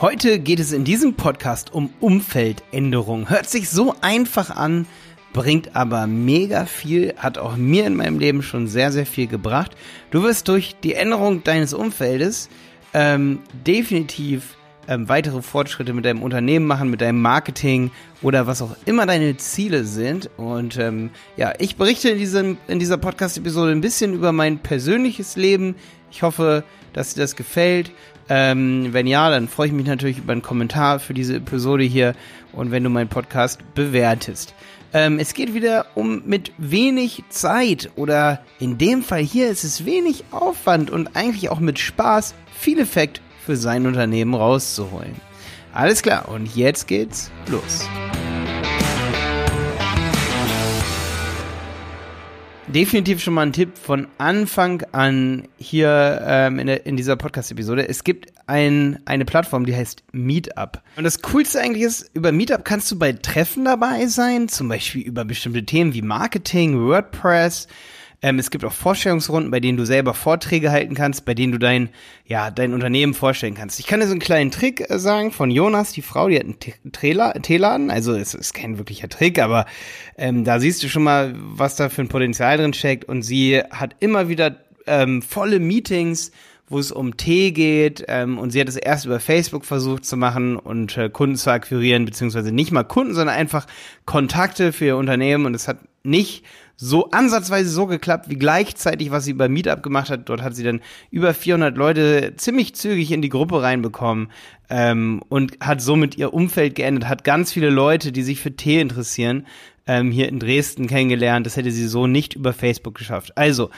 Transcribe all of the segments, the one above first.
Heute geht es in diesem Podcast um Umfeldänderung. Hört sich so einfach an, bringt aber mega viel, hat auch mir in meinem Leben schon sehr, sehr viel gebracht. Du wirst durch die Änderung deines Umfeldes ähm, definitiv ähm, weitere Fortschritte mit deinem Unternehmen machen, mit deinem Marketing oder was auch immer deine Ziele sind. Und ähm, ja, ich berichte in, diesem, in dieser Podcast-Episode ein bisschen über mein persönliches Leben. Ich hoffe, dass dir das gefällt. Ähm, wenn ja, dann freue ich mich natürlich über einen Kommentar für diese Episode hier und wenn du meinen Podcast bewertest. Ähm, es geht wieder um mit wenig Zeit oder in dem Fall hier ist es wenig Aufwand und eigentlich auch mit Spaß viel Effekt für sein Unternehmen rauszuholen. Alles klar, und jetzt geht's los. Definitiv schon mal ein Tipp von Anfang an hier ähm, in, der, in dieser Podcast-Episode. Es gibt ein, eine Plattform, die heißt Meetup. Und das Coolste eigentlich ist, über Meetup kannst du bei Treffen dabei sein, zum Beispiel über bestimmte Themen wie Marketing, WordPress, ähm, es gibt auch Vorstellungsrunden, bei denen du selber Vorträge halten kannst, bei denen du dein, ja, dein Unternehmen vorstellen kannst. Ich kann dir so einen kleinen Trick äh, sagen von Jonas, die Frau, die hat einen Teeladen. Also es ist kein wirklicher Trick, aber ähm, da siehst du schon mal, was da für ein Potenzial drin steckt. Und sie hat immer wieder ähm, volle Meetings, wo es um Tee geht. Ähm, und sie hat es erst über Facebook versucht zu machen und äh, Kunden zu akquirieren, beziehungsweise nicht mal Kunden, sondern einfach Kontakte für ihr Unternehmen. Und es hat nicht so ansatzweise so geklappt wie gleichzeitig, was sie bei Meetup gemacht hat. Dort hat sie dann über 400 Leute ziemlich zügig in die Gruppe reinbekommen ähm, und hat somit ihr Umfeld geändert, hat ganz viele Leute, die sich für Tee interessieren, ähm, hier in Dresden kennengelernt. Das hätte sie so nicht über Facebook geschafft. Also,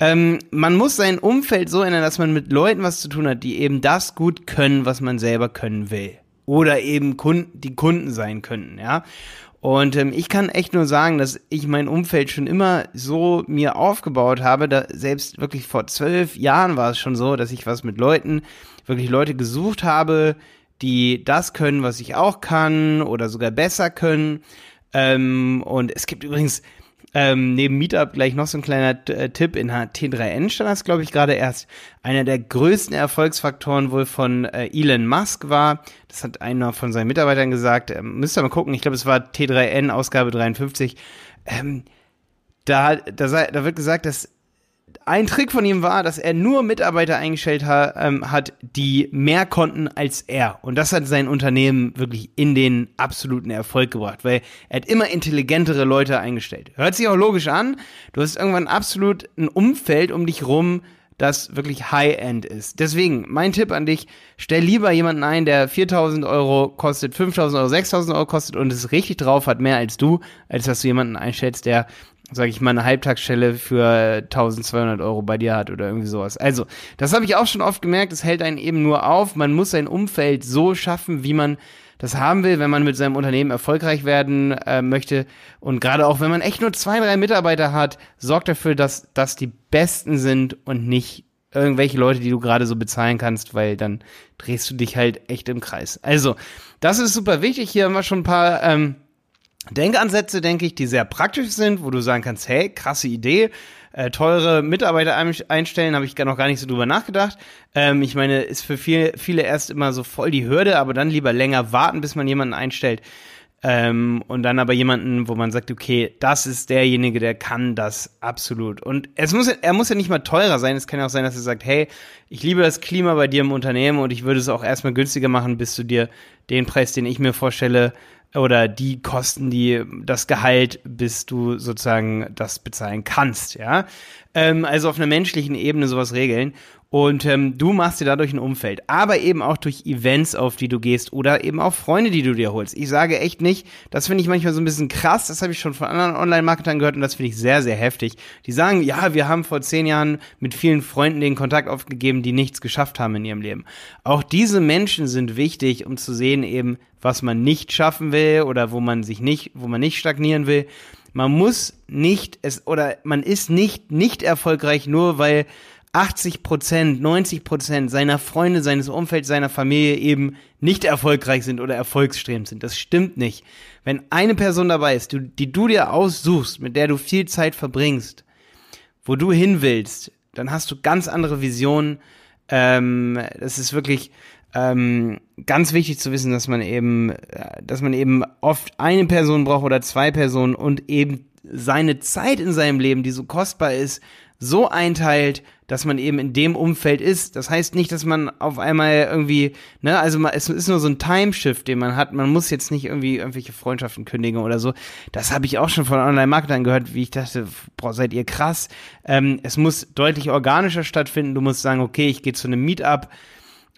ähm, man muss sein Umfeld so ändern, dass man mit Leuten was zu tun hat, die eben das gut können, was man selber können will. Oder eben Kunden, die Kunden sein könnten, ja. Und ähm, ich kann echt nur sagen, dass ich mein Umfeld schon immer so mir aufgebaut habe. Da selbst wirklich vor zwölf Jahren war es schon so, dass ich was mit Leuten, wirklich Leute gesucht habe, die das können, was ich auch kann oder sogar besser können. Ähm, und es gibt übrigens ähm, neben Meetup gleich noch so ein kleiner äh, Tipp. In T3N stand das, glaube ich, gerade erst. Einer der größten Erfolgsfaktoren wohl von äh, Elon Musk war, das hat einer von seinen Mitarbeitern gesagt, ähm, müsst ihr mal gucken, ich glaube, es war T3N, Ausgabe 53. Ähm, da, da, da wird gesagt, dass ein Trick von ihm war, dass er nur Mitarbeiter eingestellt ha, ähm, hat, die mehr konnten als er. Und das hat sein Unternehmen wirklich in den absoluten Erfolg gebracht, weil er hat immer intelligentere Leute eingestellt. Hört sich auch logisch an. Du hast irgendwann absolut ein Umfeld um dich rum, das wirklich High-End ist. Deswegen, mein Tipp an dich, stell lieber jemanden ein, der 4000 Euro kostet, 5000 Euro, 6000 Euro kostet und es richtig drauf hat, mehr als du, als dass du jemanden einstellst, der sage ich mal, eine Halbtagsstelle für 1200 Euro bei dir hat oder irgendwie sowas. Also, das habe ich auch schon oft gemerkt, es hält einen eben nur auf. Man muss sein Umfeld so schaffen, wie man das haben will, wenn man mit seinem Unternehmen erfolgreich werden äh, möchte. Und gerade auch, wenn man echt nur zwei, drei Mitarbeiter hat, sorgt dafür, dass das die Besten sind und nicht irgendwelche Leute, die du gerade so bezahlen kannst, weil dann drehst du dich halt echt im Kreis. Also, das ist super wichtig. Hier haben wir schon ein paar ähm, Denkansätze, denke ich, die sehr praktisch sind, wo du sagen kannst, hey, krasse Idee, äh, teure Mitarbeiter einstellen, habe ich noch gar nicht so drüber nachgedacht. Ähm, ich meine, ist für viel, viele erst immer so voll die Hürde, aber dann lieber länger warten, bis man jemanden einstellt. Ähm, und dann aber jemanden, wo man sagt, okay, das ist derjenige, der kann das absolut. Und es muss, er muss ja nicht mal teurer sein. Es kann ja auch sein, dass er sagt, hey, ich liebe das Klima bei dir im Unternehmen und ich würde es auch erstmal günstiger machen, bis du dir den Preis, den ich mir vorstelle, oder die Kosten, die das Gehalt, bis du sozusagen das bezahlen kannst, ja. Ähm, also auf einer menschlichen Ebene sowas regeln. Und ähm, du machst dir dadurch ein Umfeld, aber eben auch durch Events, auf die du gehst oder eben auch Freunde, die du dir holst. Ich sage echt nicht, das finde ich manchmal so ein bisschen krass, das habe ich schon von anderen Online-Marketern gehört und das finde ich sehr, sehr heftig. Die sagen, ja, wir haben vor zehn Jahren mit vielen Freunden den Kontakt aufgegeben, die nichts geschafft haben in ihrem Leben. Auch diese Menschen sind wichtig, um zu sehen eben, was man nicht schaffen will oder wo man sich nicht, wo man nicht stagnieren will. Man muss nicht es oder man ist nicht nicht erfolgreich nur weil 80 Prozent, 90 Prozent seiner Freunde, seines Umfelds, seiner Familie eben nicht erfolgreich sind oder erfolgsstrebend sind. Das stimmt nicht. Wenn eine Person dabei ist, die du dir aussuchst, mit der du viel Zeit verbringst, wo du hin willst, dann hast du ganz andere Visionen. Ähm, das ist wirklich ähm, ganz wichtig zu wissen, dass man eben, äh, dass man eben oft eine Person braucht oder zwei Personen und eben seine Zeit in seinem Leben, die so kostbar ist, so einteilt, dass man eben in dem Umfeld ist. Das heißt nicht, dass man auf einmal irgendwie, ne, also man, es ist nur so ein Timeshift, den man hat. Man muss jetzt nicht irgendwie irgendwelche Freundschaften kündigen oder so. Das habe ich auch schon von Online-Marketern gehört, wie ich dachte, boah, seid ihr krass. Ähm, es muss deutlich organischer stattfinden. Du musst sagen, okay, ich gehe zu einem Meetup,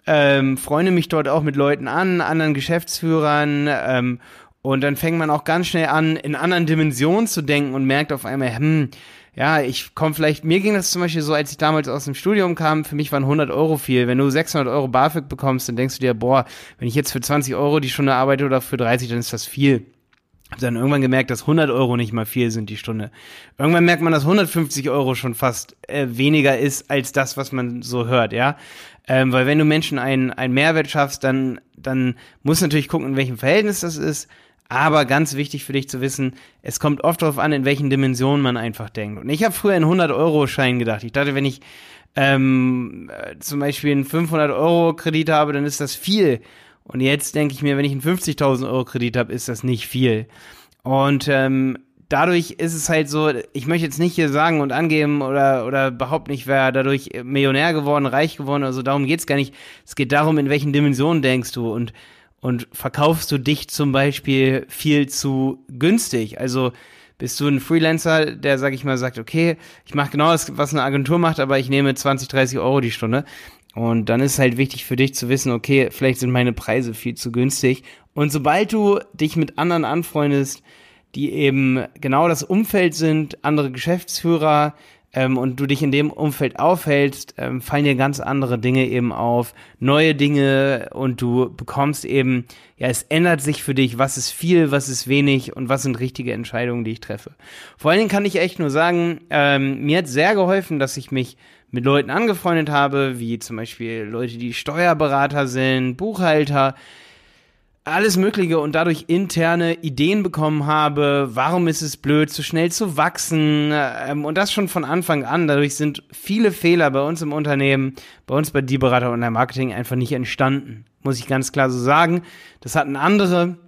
ähm, freunde mich dort auch mit Leuten an, anderen Geschäftsführern, ähm, und dann fängt man auch ganz schnell an, in anderen Dimensionen zu denken und merkt auf einmal, hm, ja, ich komme vielleicht, mir ging das zum Beispiel so, als ich damals aus dem Studium kam, für mich waren 100 Euro viel. Wenn du 600 Euro BAföG bekommst, dann denkst du dir, boah, wenn ich jetzt für 20 Euro die Stunde arbeite oder für 30, dann ist das viel. Hab dann irgendwann gemerkt, dass 100 Euro nicht mal viel sind die Stunde. Irgendwann merkt man, dass 150 Euro schon fast äh, weniger ist als das, was man so hört, ja. Ähm, weil wenn du Menschen einen, einen Mehrwert schaffst, dann, dann musst du natürlich gucken, in welchem Verhältnis das ist. Aber ganz wichtig für dich zu wissen, es kommt oft darauf an, in welchen Dimensionen man einfach denkt. Und ich habe früher in 100-Euro-Schein gedacht. Ich dachte, wenn ich ähm, äh, zum Beispiel einen 500-Euro-Kredit habe, dann ist das viel. Und jetzt denke ich mir, wenn ich einen 50.000 Euro Kredit habe, ist das nicht viel. Und ähm, dadurch ist es halt so, ich möchte jetzt nicht hier sagen und angeben oder, oder behaupten, ich wäre dadurch Millionär geworden, reich geworden oder so, darum geht's gar nicht. Es geht darum, in welchen Dimensionen denkst du und und verkaufst du dich zum Beispiel viel zu günstig. Also bist du ein Freelancer, der, sag ich mal, sagt, okay, ich mache genau das, was eine Agentur macht, aber ich nehme 20, 30 Euro die Stunde. Und dann ist halt wichtig für dich zu wissen, okay, vielleicht sind meine Preise viel zu günstig. Und sobald du dich mit anderen anfreundest, die eben genau das Umfeld sind, andere Geschäftsführer, ähm, und du dich in dem Umfeld aufhältst, ähm, fallen dir ganz andere Dinge eben auf, neue Dinge und du bekommst eben, ja, es ändert sich für dich, was ist viel, was ist wenig und was sind richtige Entscheidungen, die ich treffe. Vor allen Dingen kann ich echt nur sagen, ähm, mir hat sehr geholfen, dass ich mich mit Leuten angefreundet habe, wie zum Beispiel Leute, die Steuerberater sind, Buchhalter, alles Mögliche und dadurch interne Ideen bekommen habe, warum ist es blöd, zu schnell zu wachsen ähm, und das schon von Anfang an. Dadurch sind viele Fehler bei uns im Unternehmen, bei uns bei Die Berater und der Marketing einfach nicht entstanden. Muss ich ganz klar so sagen. Das hatten andere.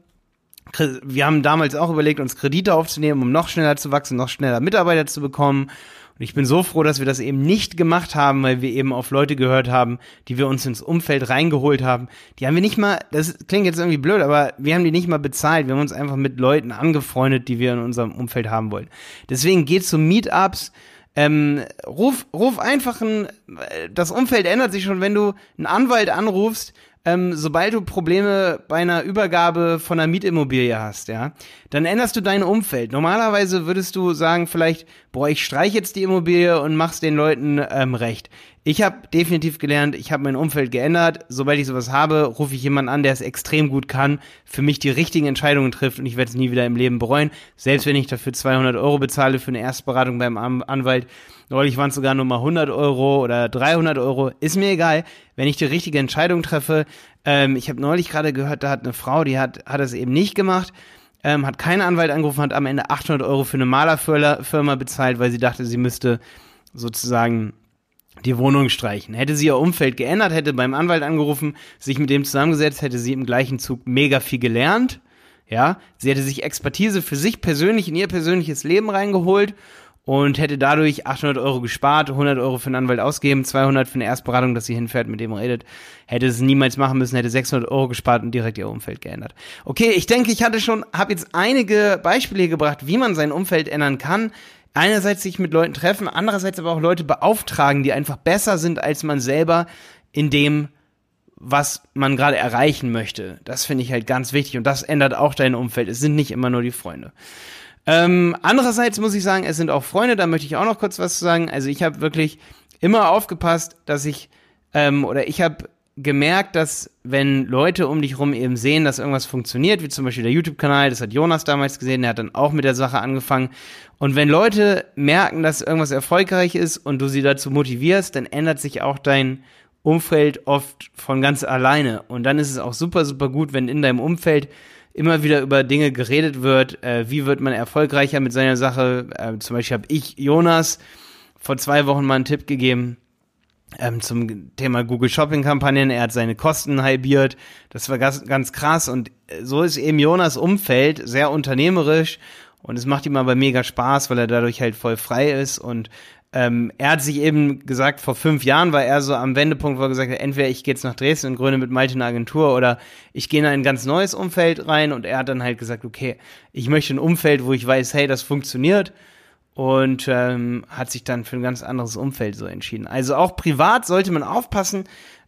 Wir haben damals auch überlegt, uns Kredite aufzunehmen, um noch schneller zu wachsen, noch schneller Mitarbeiter zu bekommen. Und ich bin so froh, dass wir das eben nicht gemacht haben, weil wir eben auf Leute gehört haben, die wir uns ins Umfeld reingeholt haben. Die haben wir nicht mal, das klingt jetzt irgendwie blöd, aber wir haben die nicht mal bezahlt. Wir haben uns einfach mit Leuten angefreundet, die wir in unserem Umfeld haben wollen. Deswegen geht zu Meetups, ähm, ruf, ruf einfach ein, das Umfeld ändert sich schon, wenn du einen Anwalt anrufst, ähm, sobald du Probleme bei einer Übergabe von einer Mietimmobilie hast, ja, dann änderst du dein Umfeld. Normalerweise würdest du sagen, vielleicht, boah, ich streich jetzt die Immobilie und mach's den Leuten ähm, recht. Ich habe definitiv gelernt, ich habe mein Umfeld geändert. Sobald ich sowas habe, rufe ich jemanden an, der es extrem gut kann, für mich die richtigen Entscheidungen trifft und ich werde es nie wieder im Leben bereuen. Selbst wenn ich dafür 200 Euro bezahle für eine Erstberatung beim Anwalt, neulich waren es sogar nur mal 100 Euro oder 300 Euro, ist mir egal, wenn ich die richtige Entscheidung treffe. Ähm, ich habe neulich gerade gehört, da hat eine Frau, die hat, hat es eben nicht gemacht, ähm, hat keinen Anwalt angerufen, hat am Ende 800 Euro für eine Malerfirma bezahlt, weil sie dachte, sie müsste sozusagen die Wohnung streichen. Hätte sie ihr Umfeld geändert, hätte beim Anwalt angerufen, sich mit dem zusammengesetzt, hätte sie im gleichen Zug mega viel gelernt. Ja, sie hätte sich Expertise für sich persönlich in ihr persönliches Leben reingeholt und hätte dadurch 800 Euro gespart, 100 Euro für einen Anwalt ausgeben, 200 für eine Erstberatung, dass sie hinfährt, mit dem redet. Hätte es niemals machen müssen, hätte 600 Euro gespart und direkt ihr Umfeld geändert. Okay, ich denke, ich hatte schon, habe jetzt einige Beispiele gebracht, wie man sein Umfeld ändern kann einerseits sich mit Leuten treffen, andererseits aber auch Leute beauftragen, die einfach besser sind als man selber in dem, was man gerade erreichen möchte. Das finde ich halt ganz wichtig und das ändert auch dein Umfeld. Es sind nicht immer nur die Freunde. Ähm, andererseits muss ich sagen, es sind auch Freunde, da möchte ich auch noch kurz was zu sagen. Also ich habe wirklich immer aufgepasst, dass ich, ähm, oder ich habe gemerkt, dass wenn Leute um dich rum eben sehen, dass irgendwas funktioniert, wie zum Beispiel der YouTube-Kanal, das hat Jonas damals gesehen, der hat dann auch mit der Sache angefangen. Und wenn Leute merken, dass irgendwas erfolgreich ist und du sie dazu motivierst, dann ändert sich auch dein Umfeld oft von ganz alleine. Und dann ist es auch super, super gut, wenn in deinem Umfeld immer wieder über Dinge geredet wird, äh, wie wird man erfolgreicher mit seiner Sache. Äh, zum Beispiel habe ich Jonas vor zwei Wochen mal einen Tipp gegeben, ähm, zum Thema Google Shopping Kampagnen. Er hat seine Kosten halbiert. Das war ganz, ganz krass. Und so ist eben Jonas Umfeld sehr unternehmerisch. Und es macht ihm aber mega Spaß, weil er dadurch halt voll frei ist. Und ähm, er hat sich eben gesagt, vor fünf Jahren war er so am Wendepunkt, wo er gesagt hat, entweder ich gehe jetzt nach Dresden und gründe mit Malte eine Agentur oder ich gehe in ein ganz neues Umfeld rein. Und er hat dann halt gesagt, okay, ich möchte ein Umfeld, wo ich weiß, hey, das funktioniert und ähm, hat sich dann für ein ganz anderes Umfeld so entschieden. Also auch privat sollte man aufpassen,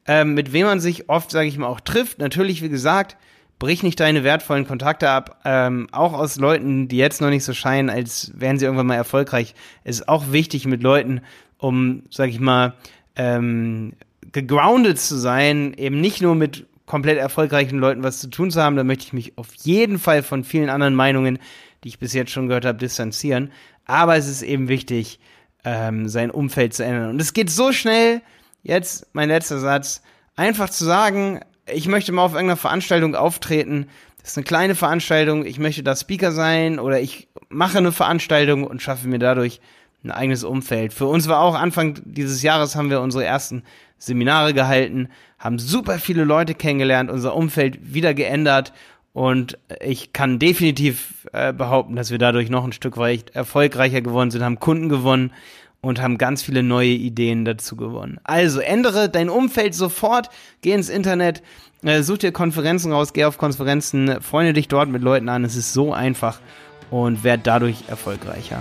ähm, mit wem man sich oft, sage ich mal, auch trifft. Natürlich, wie gesagt, brich nicht deine wertvollen Kontakte ab, ähm, auch aus Leuten, die jetzt noch nicht so scheinen, als wären sie irgendwann mal erfolgreich. Es ist auch wichtig mit Leuten, um, sage ich mal, ähm, gegroundet zu sein, eben nicht nur mit komplett erfolgreichen Leuten was zu tun zu haben. Da möchte ich mich auf jeden Fall von vielen anderen Meinungen, die ich bis jetzt schon gehört habe, distanzieren. Aber es ist eben wichtig, ähm, sein Umfeld zu ändern. Und es geht so schnell, jetzt mein letzter Satz, einfach zu sagen, ich möchte mal auf irgendeiner Veranstaltung auftreten. Das ist eine kleine Veranstaltung, ich möchte da Speaker sein oder ich mache eine Veranstaltung und schaffe mir dadurch ein eigenes Umfeld. Für uns war auch Anfang dieses Jahres haben wir unsere ersten Seminare gehalten, haben super viele Leute kennengelernt, unser Umfeld wieder geändert und ich kann definitiv äh, behaupten, dass wir dadurch noch ein Stück weit erfolgreicher geworden sind, haben Kunden gewonnen und haben ganz viele neue Ideen dazu gewonnen. Also ändere dein Umfeld sofort, geh ins Internet, äh, such dir Konferenzen raus, geh auf Konferenzen, freunde dich dort mit Leuten an. Es ist so einfach und werd dadurch erfolgreicher.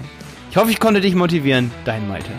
Ich hoffe, ich konnte dich motivieren. Dein Malte.